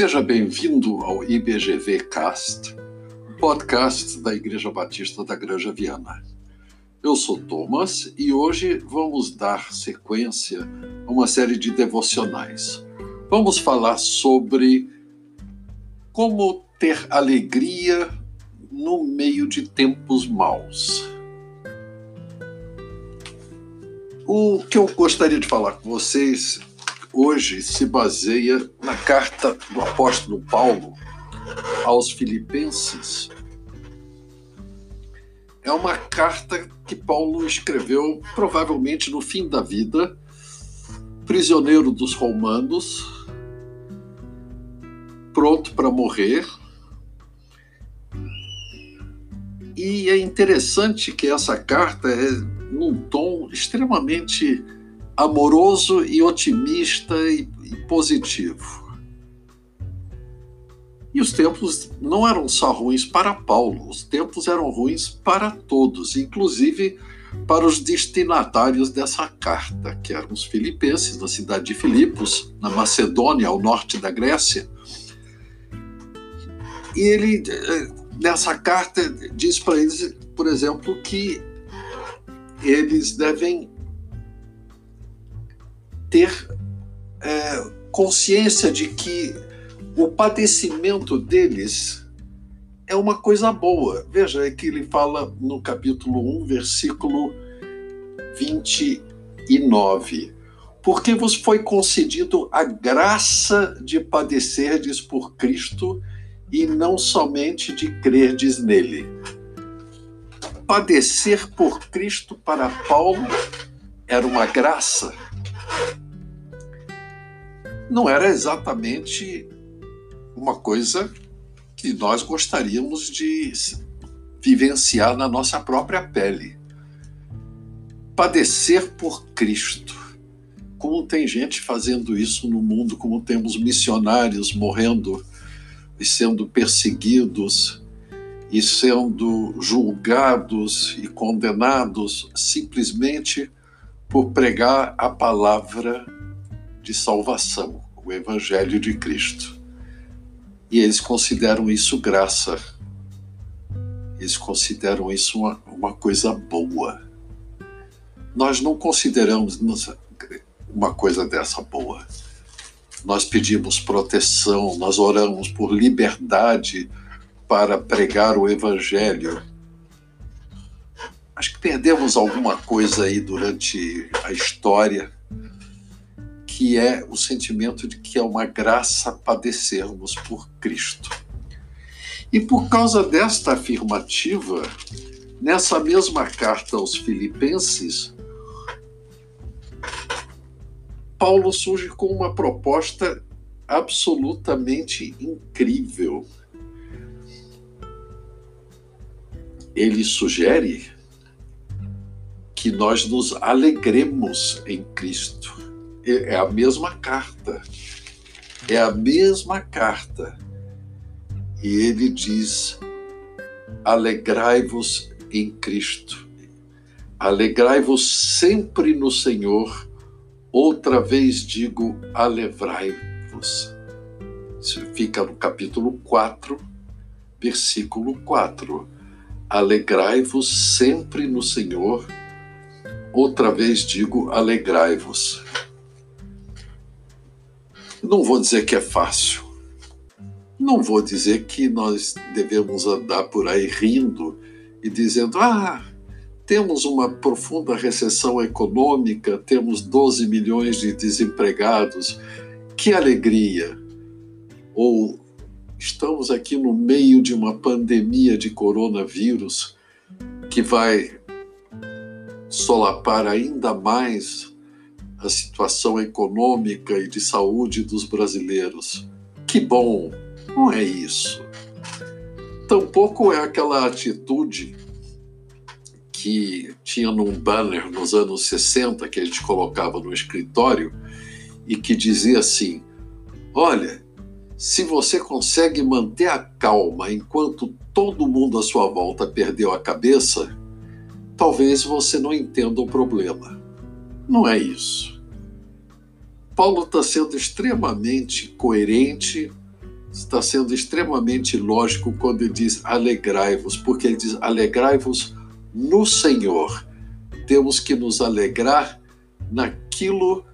Seja bem-vindo ao IBGV Cast, podcast da Igreja Batista da Granja Viana. Eu sou Thomas e hoje vamos dar sequência a uma série de devocionais. Vamos falar sobre como ter alegria no meio de tempos maus. O que eu gostaria de falar com vocês hoje se baseia na carta do apóstolo Paulo aos Filipenses. É uma carta que Paulo escreveu provavelmente no fim da vida, prisioneiro dos romanos, pronto para morrer. E é interessante que essa carta é num tom extremamente amoroso e otimista e, e positivo. E os tempos não eram só ruins para Paulo, os tempos eram ruins para todos, inclusive para os destinatários dessa carta, que eram os filipenses, na cidade de Filipos, na Macedônia, ao norte da Grécia. E ele, eh, nessa carta, diz para eles, por exemplo, que eles devem ter é, consciência de que o padecimento deles é uma coisa boa. Veja, é que ele fala no capítulo 1, versículo 29. Porque vos foi concedido a graça de padecerdes por Cristo e não somente de crerdes nele. Padecer por Cristo para Paulo era uma graça não era exatamente uma coisa que nós gostaríamos de vivenciar na nossa própria pele. Padecer por Cristo. Como tem gente fazendo isso no mundo, como temos missionários morrendo e sendo perseguidos e sendo julgados e condenados simplesmente por pregar a palavra de salvação, o Evangelho de Cristo. E eles consideram isso graça. Eles consideram isso uma, uma coisa boa. Nós não consideramos uma coisa dessa boa. Nós pedimos proteção, nós oramos por liberdade para pregar o Evangelho Acho que perdemos alguma coisa aí durante a história, que é o sentimento de que é uma graça padecermos por Cristo. E por causa desta afirmativa, nessa mesma carta aos Filipenses, Paulo surge com uma proposta absolutamente incrível. Ele sugere que nós nos alegremos em Cristo. É a mesma carta. É a mesma carta. E ele diz: alegrai-vos em Cristo. Alegrai-vos sempre no Senhor. Outra vez digo: alegrai-vos. Isso fica no capítulo 4, versículo 4. Alegrai-vos sempre no Senhor Outra vez digo: alegrai-vos. Não vou dizer que é fácil. Não vou dizer que nós devemos andar por aí rindo e dizendo: ah, temos uma profunda recessão econômica, temos 12 milhões de desempregados, que alegria! Ou estamos aqui no meio de uma pandemia de coronavírus que vai solapar ainda mais a situação econômica e de saúde dos brasileiros. Que bom! Não é isso. Tampouco é aquela atitude que tinha num banner nos anos 60 que a gente colocava no escritório e que dizia assim: Olha, se você consegue manter a calma enquanto todo mundo à sua volta perdeu a cabeça, talvez você não entenda o problema. Não é isso. Paulo está sendo extremamente coerente está sendo extremamente lógico quando ele diz alegrai-vos, porque ele diz alegrai-vos no Senhor. Temos que nos alegrar naquilo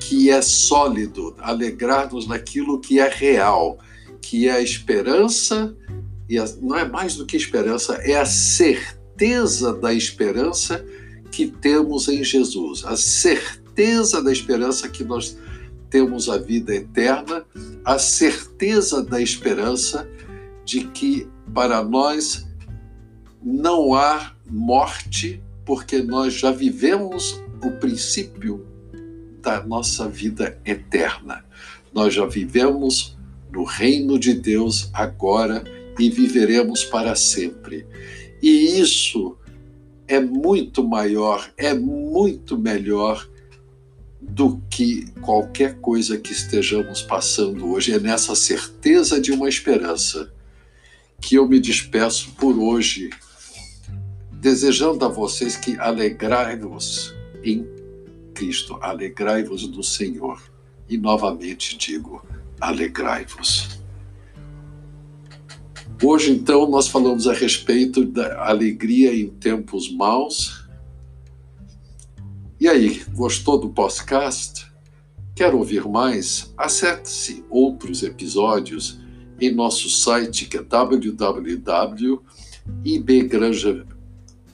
que é sólido, alegrar-nos naquilo que é real, que é a esperança, e a, não é mais do que esperança, é a certeza da esperança que temos em Jesus, a certeza da esperança que nós temos a vida eterna, a certeza da esperança de que para nós não há morte, porque nós já vivemos o princípio da nossa vida eterna. Nós já vivemos no reino de Deus agora e viveremos para sempre. E isso é muito maior, é muito melhor do que qualquer coisa que estejamos passando hoje. É nessa certeza de uma esperança que eu me despeço por hoje, desejando a vocês que alegrai-vos em Cristo, alegrai-vos do Senhor. E novamente digo, alegrai-vos. Hoje, então, nós falamos a respeito da alegria em tempos maus e aí, gostou do podcast? Quer ouvir mais? Acesse outros episódios em nosso site que é www.ibgranja.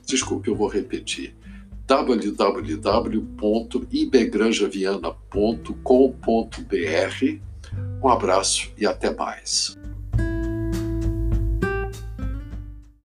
Desculpe, eu vou repetir. www.ibgranjaviana.com.br. Um abraço e até mais.